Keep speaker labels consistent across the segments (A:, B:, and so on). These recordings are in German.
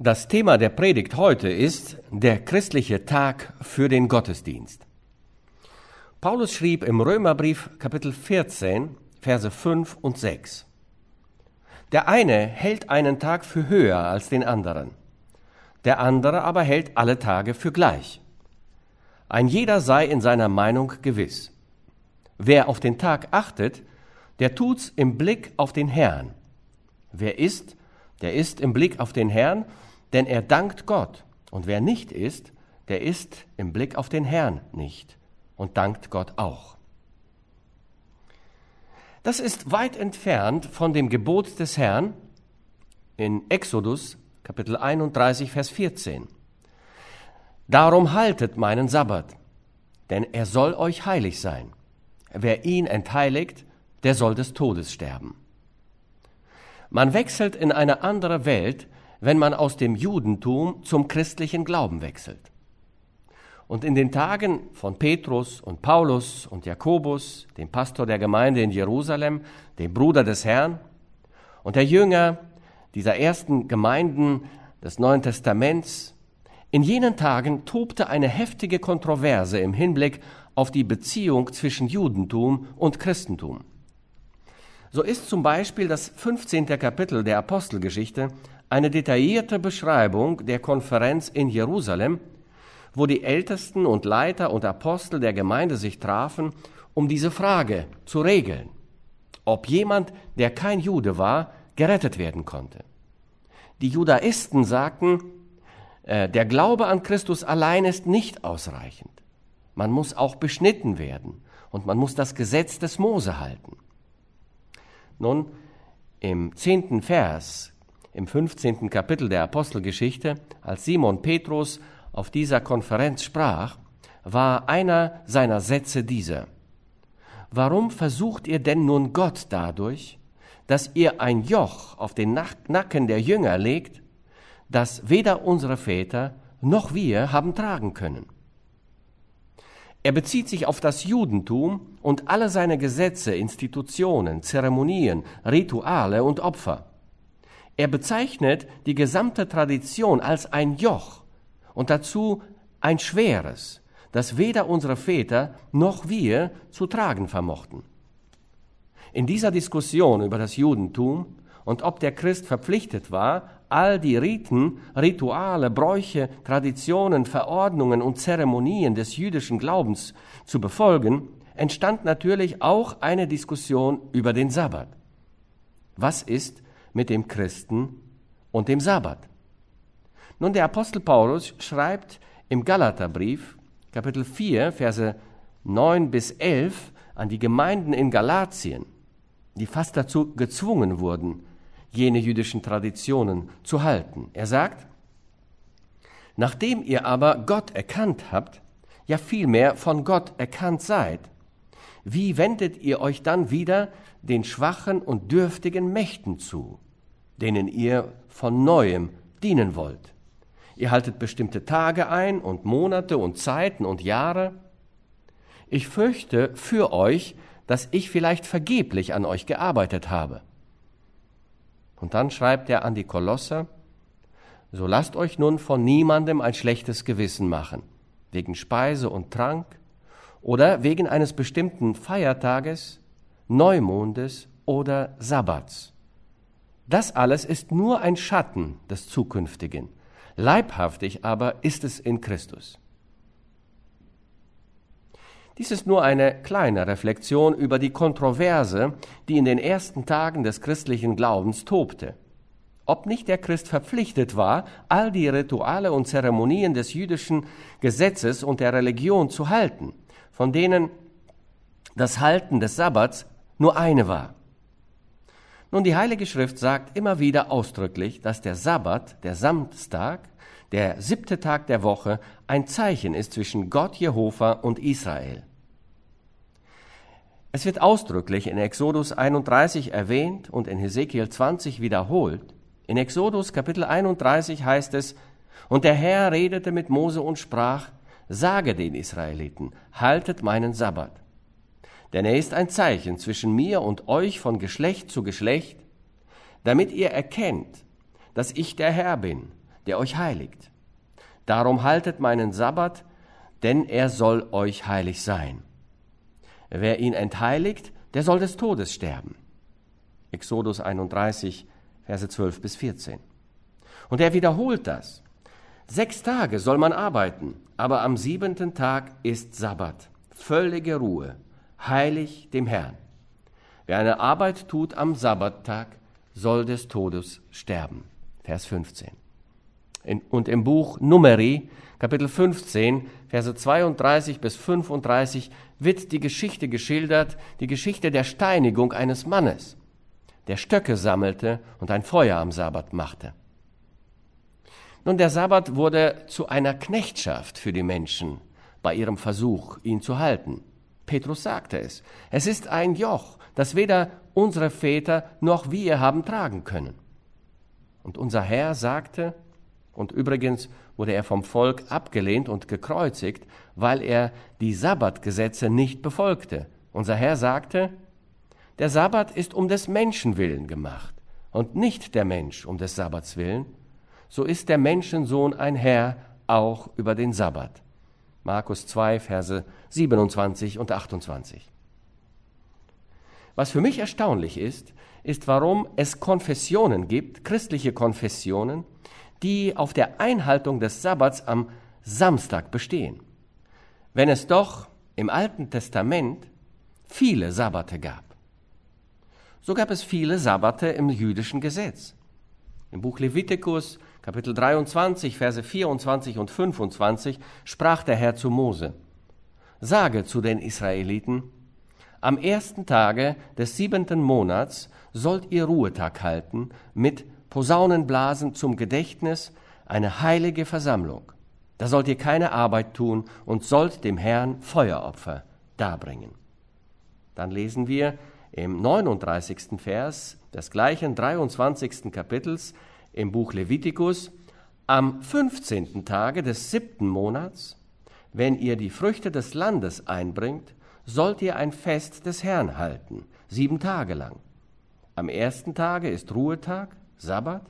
A: Das Thema der Predigt heute ist der christliche Tag für den Gottesdienst. Paulus schrieb im Römerbrief Kapitel 14, Verse 5 und 6. Der eine hält einen Tag für höher als den anderen, der andere aber hält alle Tage für gleich. Ein jeder sei in seiner Meinung gewiss. Wer auf den Tag achtet, der tut's im Blick auf den Herrn. Wer ist, der ist im Blick auf den Herrn, denn er dankt Gott. Und wer nicht ist, der ist im Blick auf den Herrn nicht und dankt Gott auch. Das ist weit entfernt von dem Gebot des Herrn in Exodus Kapitel 31, Vers 14. Darum haltet meinen Sabbat, denn er soll euch heilig sein. Wer ihn entheiligt, der soll des Todes sterben. Man wechselt in eine andere Welt, wenn man aus dem Judentum zum christlichen Glauben wechselt. Und in den Tagen von Petrus und Paulus und Jakobus, dem Pastor der Gemeinde in Jerusalem, dem Bruder des Herrn, und der Jünger dieser ersten Gemeinden des Neuen Testaments, in jenen Tagen tobte eine heftige Kontroverse im Hinblick auf die Beziehung zwischen Judentum und Christentum. So ist zum Beispiel das 15. Kapitel der Apostelgeschichte eine detaillierte Beschreibung der Konferenz in Jerusalem, wo die Ältesten und Leiter und Apostel der Gemeinde sich trafen, um diese Frage zu regeln, ob jemand, der kein Jude war, gerettet werden konnte. Die Judaisten sagten, äh, der Glaube an Christus allein ist nicht ausreichend. Man muss auch beschnitten werden und man muss das Gesetz des Mose halten. Nun, im zehnten Vers im 15. Kapitel der Apostelgeschichte, als Simon Petrus auf dieser Konferenz sprach, war einer seiner Sätze dieser. Warum versucht ihr denn nun Gott dadurch, dass ihr ein Joch auf den Nacken der Jünger legt, das weder unsere Väter noch wir haben tragen können? Er bezieht sich auf das Judentum und alle seine Gesetze, Institutionen, Zeremonien, Rituale und Opfer. Er bezeichnet die gesamte Tradition als ein Joch und dazu ein schweres, das weder unsere Väter noch wir zu tragen vermochten. In dieser Diskussion über das Judentum und ob der Christ verpflichtet war, all die Riten, Rituale, Bräuche, Traditionen, Verordnungen und Zeremonien des jüdischen Glaubens zu befolgen, entstand natürlich auch eine Diskussion über den Sabbat. Was ist mit dem Christen und dem Sabbat. Nun, der Apostel Paulus schreibt im Galaterbrief, Kapitel 4, Verse 9 bis 11, an die Gemeinden in Galatien, die fast dazu gezwungen wurden, jene jüdischen Traditionen zu halten. Er sagt, Nachdem ihr aber Gott erkannt habt, ja vielmehr von Gott erkannt seid, wie wendet ihr euch dann wieder den schwachen und dürftigen Mächten zu? denen ihr von neuem dienen wollt. Ihr haltet bestimmte Tage ein und Monate und Zeiten und Jahre. Ich fürchte für euch, dass ich vielleicht vergeblich an euch gearbeitet habe. Und dann schreibt er an die Kolosser, so lasst euch nun von niemandem ein schlechtes Gewissen machen, wegen Speise und Trank oder wegen eines bestimmten Feiertages, Neumondes oder Sabbats das alles ist nur ein Schatten des Zukünftigen. Leibhaftig aber ist es in Christus. Dies ist nur eine kleine Reflexion über die Kontroverse, die in den ersten Tagen des christlichen Glaubens tobte. Ob nicht der Christ verpflichtet war, all die Rituale und Zeremonien des jüdischen Gesetzes und der Religion zu halten, von denen das Halten des Sabbats nur eine war. Nun, die Heilige Schrift sagt immer wieder ausdrücklich, dass der Sabbat, der Samstag, der siebte Tag der Woche, ein Zeichen ist zwischen Gott Jehova und Israel. Es wird ausdrücklich in Exodus 31 erwähnt und in Hesekiel 20 wiederholt. In Exodus Kapitel 31 heißt es, und der Herr redete mit Mose und sprach, sage den Israeliten, haltet meinen Sabbat denn er ist ein Zeichen zwischen mir und euch von Geschlecht zu Geschlecht, damit ihr erkennt, dass ich der Herr bin, der euch heiligt. Darum haltet meinen Sabbat, denn er soll euch heilig sein. Wer ihn entheiligt, der soll des Todes sterben. Exodus 31, Verse 12 bis 14. Und er wiederholt das. Sechs Tage soll man arbeiten, aber am siebenten Tag ist Sabbat, völlige Ruhe, heilig dem Herrn. Wer eine Arbeit tut am Sabbattag, soll des Todes sterben. Vers 15. und im Buch Numeri, Kapitel 15, Verse 32 bis 35, wird die Geschichte geschildert, die Geschichte der Steinigung eines Mannes, der Stöcke sammelte und ein Feuer am Sabbat machte. Nun, der Sabbat wurde zu einer Knechtschaft für die Menschen bei ihrem Versuch, ihn zu halten. Petrus sagte es. Es ist ein Joch, das weder unsere Väter noch wir haben tragen können. Und unser Herr sagte, und übrigens wurde er vom Volk abgelehnt und gekreuzigt, weil er die Sabbatgesetze nicht befolgte. Unser Herr sagte, der Sabbat ist um des Menschen willen gemacht und nicht der Mensch um des Sabbats willen so ist der Menschensohn ein Herr auch über den Sabbat. Markus 2, Verse 27 und 28. Was für mich erstaunlich ist, ist, warum es Konfessionen gibt, christliche Konfessionen, die auf der Einhaltung des Sabbats am Samstag bestehen, wenn es doch im Alten Testament viele Sabbate gab. So gab es viele Sabbate im jüdischen Gesetz. Im Buch Levitikus Kapitel 23, Verse 24 und 25 sprach der Herr zu Mose, Sage zu den Israeliten, am ersten Tage des siebenten Monats sollt ihr Ruhetag halten mit Posaunenblasen zum Gedächtnis, eine heilige Versammlung. Da sollt ihr keine Arbeit tun und sollt dem Herrn Feueropfer darbringen. Dann lesen wir im 39. Vers des gleichen 23. Kapitels, im Buch Levitikus, am 15. Tage des siebten Monats, wenn ihr die Früchte des Landes einbringt, sollt ihr ein Fest des Herrn halten, sieben Tage lang. Am ersten Tage ist Ruhetag, Sabbat,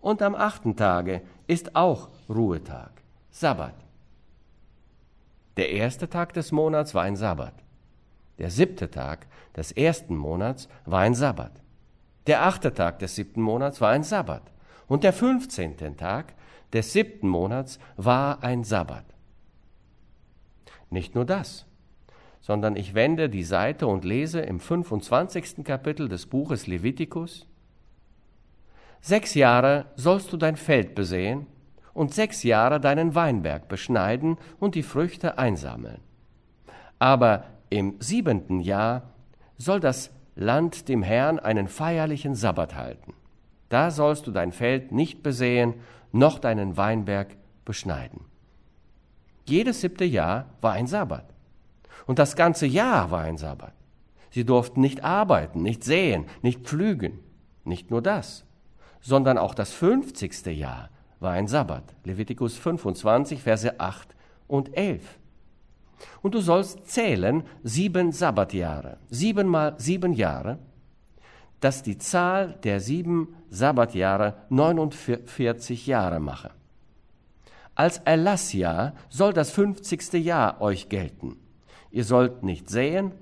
A: und am achten Tage ist auch Ruhetag, Sabbat. Der erste Tag des Monats war ein Sabbat. Der siebte Tag des ersten Monats war ein Sabbat. Der achte Tag des siebten Monats war ein Sabbat. Und der 15. Tag des siebten Monats war ein Sabbat. Nicht nur das, sondern ich wende die Seite und lese im 25. Kapitel des Buches Levitikus, Sechs Jahre sollst du dein Feld besehen und sechs Jahre deinen Weinberg beschneiden und die Früchte einsammeln. Aber im siebenten Jahr soll das Land dem Herrn einen feierlichen Sabbat halten. Da sollst du dein Feld nicht besehen, noch deinen Weinberg beschneiden. Jedes siebte Jahr war ein Sabbat. Und das ganze Jahr war ein Sabbat. Sie durften nicht arbeiten, nicht säen, nicht pflügen. Nicht nur das, sondern auch das fünfzigste Jahr war ein Sabbat. Levitikus 25, Verse 8 und 11. Und du sollst zählen sieben Sabbatjahre, sieben mal sieben Jahre, dass die Zahl der sieben Sabbatjahre 49 Jahre mache. Als Erlassjahr soll das 50. Jahr euch gelten. Ihr sollt nicht säen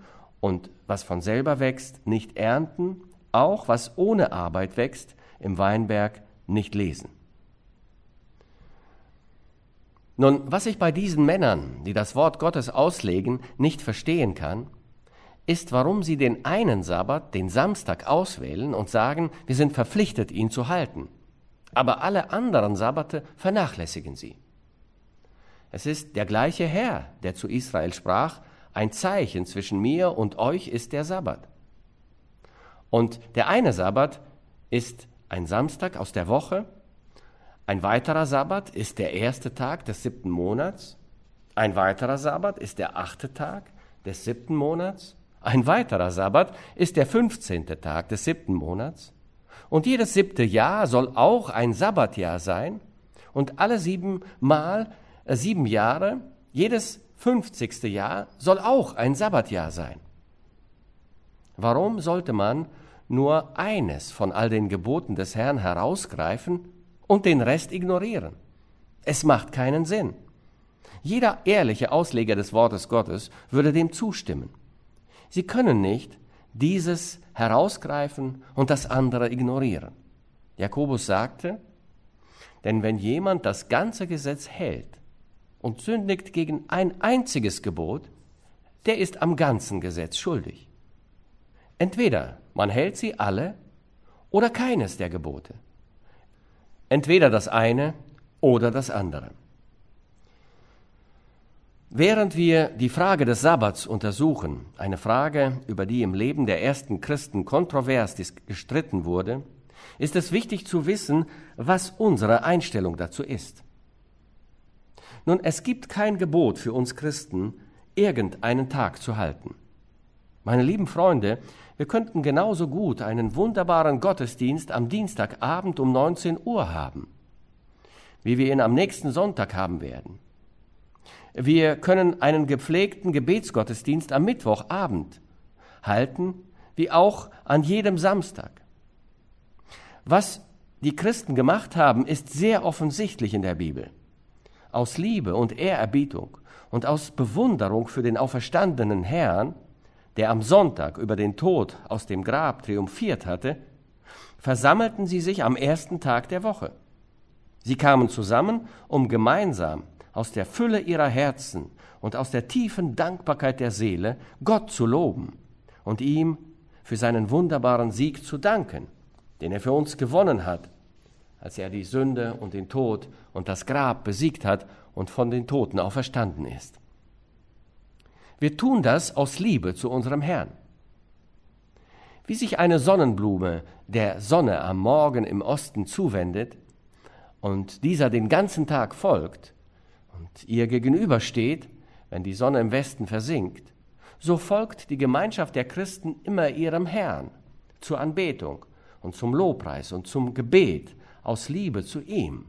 A: und was von selber wächst, nicht ernten, auch was ohne Arbeit wächst, im Weinberg nicht lesen. Nun, was ich bei diesen Männern, die das Wort Gottes auslegen, nicht verstehen kann, ist, warum sie den einen Sabbat, den Samstag, auswählen und sagen, wir sind verpflichtet, ihn zu halten. Aber alle anderen Sabbate vernachlässigen sie. Es ist der gleiche Herr, der zu Israel sprach, ein Zeichen zwischen mir und euch ist der Sabbat. Und der eine Sabbat ist ein Samstag aus der Woche, ein weiterer Sabbat ist der erste Tag des siebten Monats, ein weiterer Sabbat ist der achte Tag des siebten Monats ein weiterer Sabbat ist der 15. Tag des siebten Monats. Und jedes siebte Jahr soll auch ein Sabbatjahr sein. Und alle sieben Mal, äh, sieben Jahre, jedes 50. Jahr soll auch ein Sabbatjahr sein. Warum sollte man nur eines von all den Geboten des Herrn herausgreifen und den Rest ignorieren. Es macht keinen Sinn. Jeder ehrliche Ausleger des Wortes Gottes würde dem zustimmen. Sie können nicht dieses herausgreifen und das andere ignorieren. Jakobus sagte, denn wenn jemand das ganze Gesetz hält und sündigt gegen ein einziges Gebot, der ist am ganzen Gesetz schuldig. Entweder man hält sie alle oder keines der Gebote. Entweder das eine oder das andere. Während wir die Frage des Sabbats untersuchen, eine Frage, über die im Leben der ersten Christen kontrovers gestritten wurde, ist es wichtig zu wissen, was unsere Einstellung dazu ist. Nun, es gibt kein Gebot für uns Christen, irgendeinen Tag zu halten. Meine lieben Freunde, wir könnten genauso gut einen wunderbaren Gottesdienst am Dienstagabend um 19 Uhr haben, wie wir ihn am nächsten Sonntag haben werden. Wir können einen gepflegten Gebetsgottesdienst am Mittwochabend halten, wie auch an jedem Samstag. Was die Christen gemacht haben, ist sehr offensichtlich in der Bibel. Aus Liebe und Ehrerbietung und aus Bewunderung für den auferstandenen Herrn, der am Sonntag über den Tod aus dem Grab triumphiert hatte, versammelten sie sich am ersten Tag der Woche. Sie kamen zusammen, um gemeinsam aus der Fülle ihrer Herzen und aus der tiefen Dankbarkeit der Seele Gott zu loben und ihm für seinen wunderbaren Sieg zu danken den er für uns gewonnen hat, als er die Sünde und den Tod und das Grab besiegt hat und von den Toten auferstanden ist. Wir tun das aus Liebe zu unserem Herrn. Wie sich eine Sonnenblume der Sonne am Morgen im Osten zuwendet und dieser den ganzen Tag folgt und ihr gegenübersteht, wenn die Sonne im Westen versinkt, so folgt die Gemeinschaft der Christen immer ihrem Herrn zur Anbetung und zum Lobpreis und zum Gebet aus Liebe zu ihm,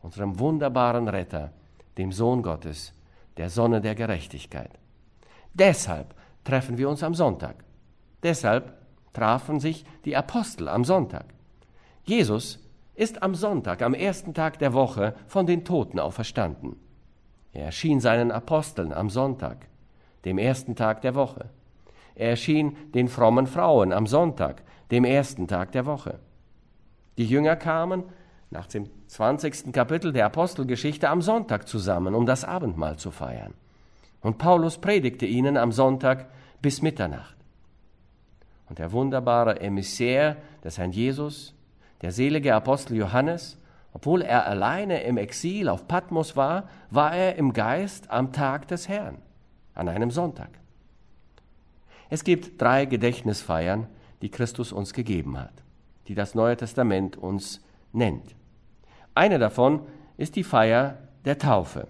A: unserem wunderbaren Retter, dem Sohn Gottes, der Sonne der Gerechtigkeit. Deshalb treffen wir uns am Sonntag. Deshalb trafen sich die Apostel am Sonntag. Jesus ist am Sonntag, am ersten Tag der Woche, von den Toten auferstanden. Er erschien seinen Aposteln am Sonntag, dem ersten Tag der Woche. Er erschien den frommen Frauen am Sonntag, dem ersten Tag der Woche. Die Jünger kamen nach dem 20. Kapitel der Apostelgeschichte am Sonntag zusammen, um das Abendmahl zu feiern. Und Paulus predigte ihnen am Sonntag bis Mitternacht. Und der wunderbare Emissär des Herrn Jesus, der selige Apostel Johannes, obwohl er alleine im Exil auf Patmos war, war er im Geist am Tag des Herrn, an einem Sonntag. Es gibt drei Gedächtnisfeiern, die Christus uns gegeben hat, die das Neue Testament uns nennt. Eine davon ist die Feier der Taufe.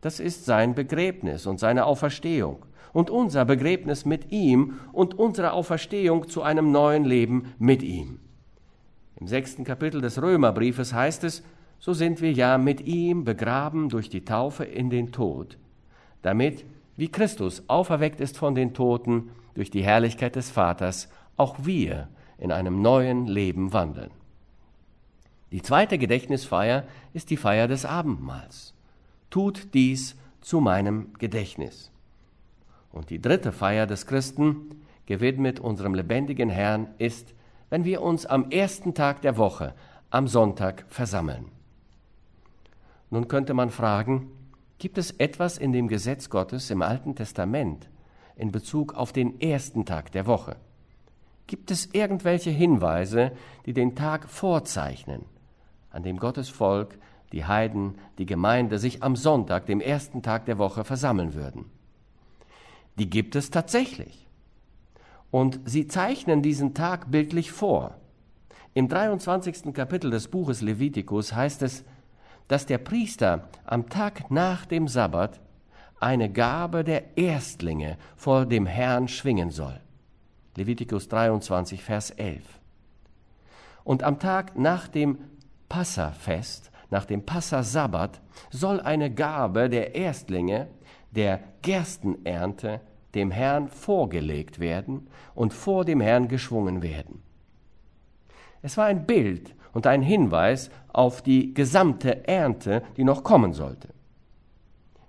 A: Das ist sein Begräbnis und seine Auferstehung und unser Begräbnis mit ihm und unsere Auferstehung zu einem neuen Leben mit ihm. Im sechsten Kapitel des Römerbriefes heißt es, so sind wir ja mit ihm begraben durch die Taufe in den Tod, damit, wie Christus auferweckt ist von den Toten durch die Herrlichkeit des Vaters, auch wir in einem neuen Leben wandeln. Die zweite Gedächtnisfeier ist die Feier des Abendmahls. Tut dies zu meinem Gedächtnis. Und die dritte Feier des Christen, gewidmet unserem lebendigen Herrn, ist, wenn wir uns am ersten Tag der Woche, am Sonntag, versammeln. Nun könnte man fragen, gibt es etwas in dem Gesetz Gottes im Alten Testament in Bezug auf den ersten Tag der Woche? Gibt es irgendwelche Hinweise, die den Tag vorzeichnen, an dem Gottes Volk, die Heiden, die Gemeinde sich am Sonntag, dem ersten Tag der Woche, versammeln würden? Die gibt es tatsächlich. Und sie zeichnen diesen Tag bildlich vor. Im 23. Kapitel des Buches Levitikus heißt es, dass der Priester am Tag nach dem Sabbat eine Gabe der Erstlinge vor dem Herrn schwingen soll. Levitikus 23, Vers 11. Und am Tag nach dem Passafest, nach dem Passasabbat, soll eine Gabe der Erstlinge, der Gerstenernte, dem Herrn vorgelegt werden und vor dem Herrn geschwungen werden. Es war ein Bild und ein Hinweis auf die gesamte Ernte, die noch kommen sollte.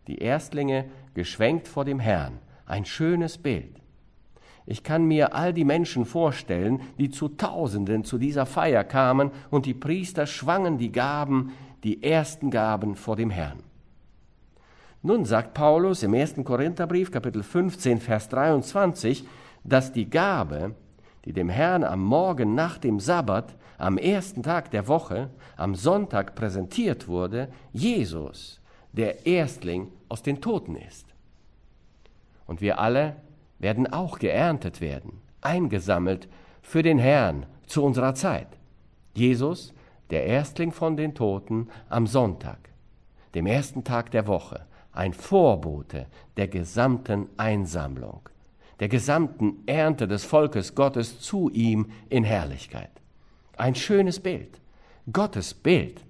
A: Die Erstlinge geschwenkt vor dem Herrn, ein schönes Bild. Ich kann mir all die Menschen vorstellen, die zu Tausenden zu dieser Feier kamen und die Priester schwangen die Gaben, die ersten Gaben vor dem Herrn. Nun sagt Paulus im 1. Korintherbrief, Kapitel 15, Vers 23, dass die Gabe, die dem Herrn am Morgen nach dem Sabbat, am ersten Tag der Woche, am Sonntag präsentiert wurde, Jesus, der Erstling aus den Toten ist. Und wir alle werden auch geerntet werden, eingesammelt für den Herrn zu unserer Zeit. Jesus, der Erstling von den Toten am Sonntag, dem ersten Tag der Woche, ein Vorbote der gesamten Einsammlung, der gesamten Ernte des Volkes Gottes zu ihm in Herrlichkeit. Ein schönes Bild, Gottes Bild.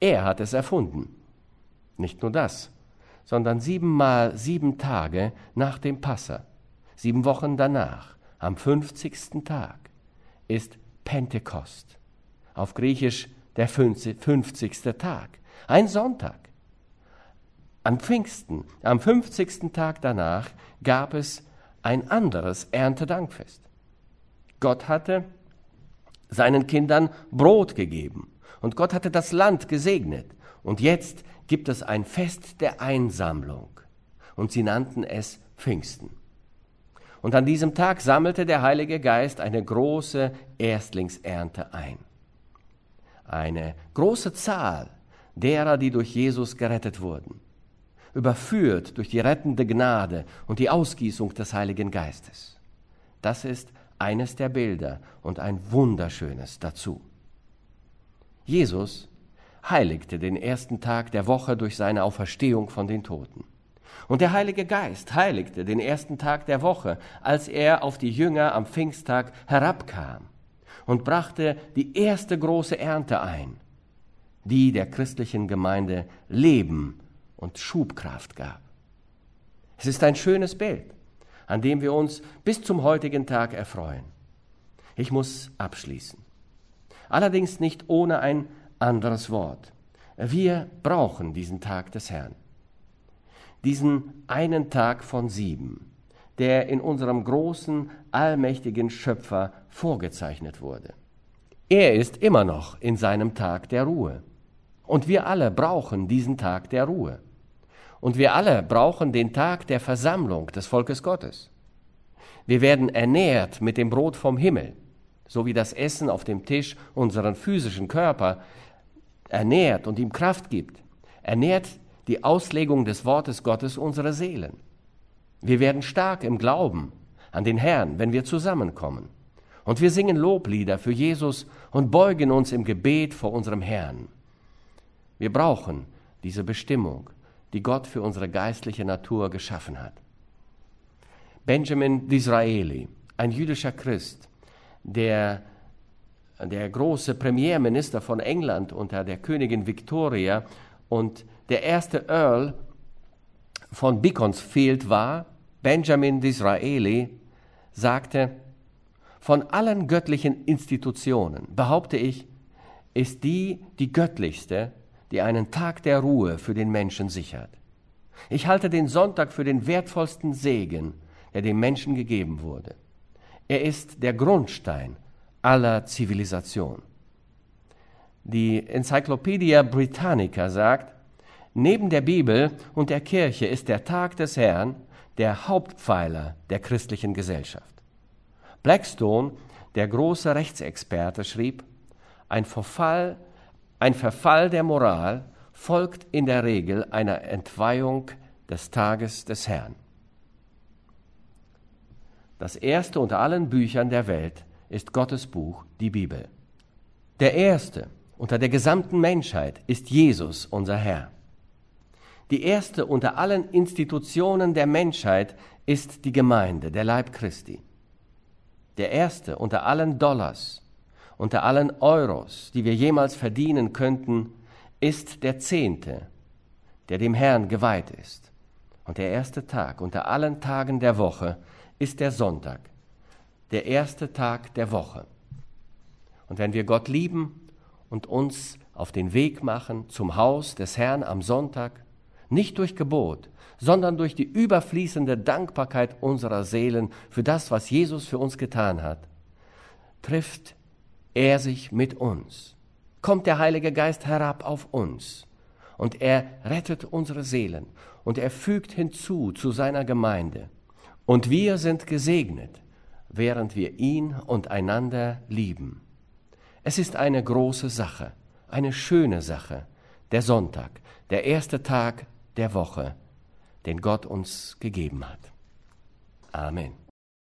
A: Er hat es erfunden. Nicht nur das, sondern siebenmal sieben Tage nach dem Passa sieben Wochen danach, am 50. Tag, ist Pentekost. Auf Griechisch der 50. Tag. Ein Sonntag. Am Pfingsten, am 50. Tag danach, gab es ein anderes Erntedankfest. Gott hatte seinen Kindern Brot gegeben und Gott hatte das Land gesegnet. Und jetzt gibt es ein Fest der Einsammlung und sie nannten es Pfingsten. Und an diesem Tag sammelte der Heilige Geist eine große Erstlingsernte ein. Eine große Zahl derer, die durch Jesus gerettet wurden, überführt durch die rettende Gnade und die Ausgießung des Heiligen Geistes. Das ist eines der Bilder und ein wunderschönes dazu. Jesus heiligte den ersten Tag der Woche durch seine Auferstehung von den Toten. Und der Heilige Geist heiligte den ersten Tag der Woche, als er auf die Jünger am Pfingsttag herabkam und brachte die erste große Ernte ein, die der christlichen Gemeinde Leben und Schubkraft gab. Es ist ein schönes Bild, an dem wir uns bis zum heutigen Tag erfreuen. Ich muss abschließen. Allerdings nicht ohne ein anderes Wort. Wir brauchen diesen Tag des Herrn diesen einen Tag von sieben, der in unserem großen, allmächtigen Schöpfer vorgezeichnet wurde. Er ist immer noch in seinem Tag der Ruhe. Und wir alle brauchen diesen Tag der Ruhe. Und wir alle brauchen den Tag der Versammlung des Volkes Gottes. Wir werden ernährt mit dem Brot vom Himmel, so wie das Essen auf dem Tisch unseren physischen Körper ernährt und ihm Kraft gibt. Ernährt die Auslegung des Wortes Gottes unsere Seelen. Wir werden stark im Glauben an den Herrn, wenn wir zusammenkommen. Und wir singen Loblieder für Jesus und beugen uns im Gebet vor unserem Herrn. Wir brauchen diese Bestimmung, die Gott für unsere geistliche Natur geschaffen hat. Benjamin Disraeli, ein jüdischer Christ, der der große Premierminister von England unter der Königin Victoria und der erste Earl von Beaconsfield war, Benjamin Disraeli, sagte, von allen göttlichen Institutionen, behaupte ich, ist die die göttlichste, die einen Tag der Ruhe für den Menschen sichert. Ich halte den Sonntag für den wertvollsten Segen, der dem Menschen gegeben wurde. Er ist der Grundstein aller Zivilisation. Die Enzyklopädie Britannica sagt, Neben der Bibel und der Kirche ist der Tag des Herrn der Hauptpfeiler der christlichen Gesellschaft. Blackstone, der große Rechtsexperte, schrieb, ein Verfall, ein Verfall der Moral folgt in der Regel einer Entweihung des Tages des Herrn. Das erste unter allen Büchern der Welt ist Gottes Buch, die Bibel. Der erste unter der gesamten Menschheit ist Jesus, unser Herr. Die erste unter allen Institutionen der Menschheit ist die Gemeinde, der Leib Christi. Der erste unter allen Dollars, unter allen Euros, die wir jemals verdienen könnten, ist der Zehnte, der dem Herrn geweiht ist. Und der erste Tag unter allen Tagen der Woche ist der Sonntag, der erste Tag der Woche. Und wenn wir Gott lieben und uns auf den Weg machen zum Haus des Herrn am Sonntag, nicht durch Gebot, sondern durch die überfließende Dankbarkeit unserer Seelen für das, was Jesus für uns getan hat, trifft er sich mit uns. Kommt der Heilige Geist herab auf uns und er rettet unsere Seelen und er fügt hinzu zu seiner Gemeinde. Und wir sind gesegnet, während wir ihn und einander lieben. Es ist eine große Sache, eine schöne Sache, der Sonntag, der erste Tag der Woche, den Gott uns gegeben hat. Amen.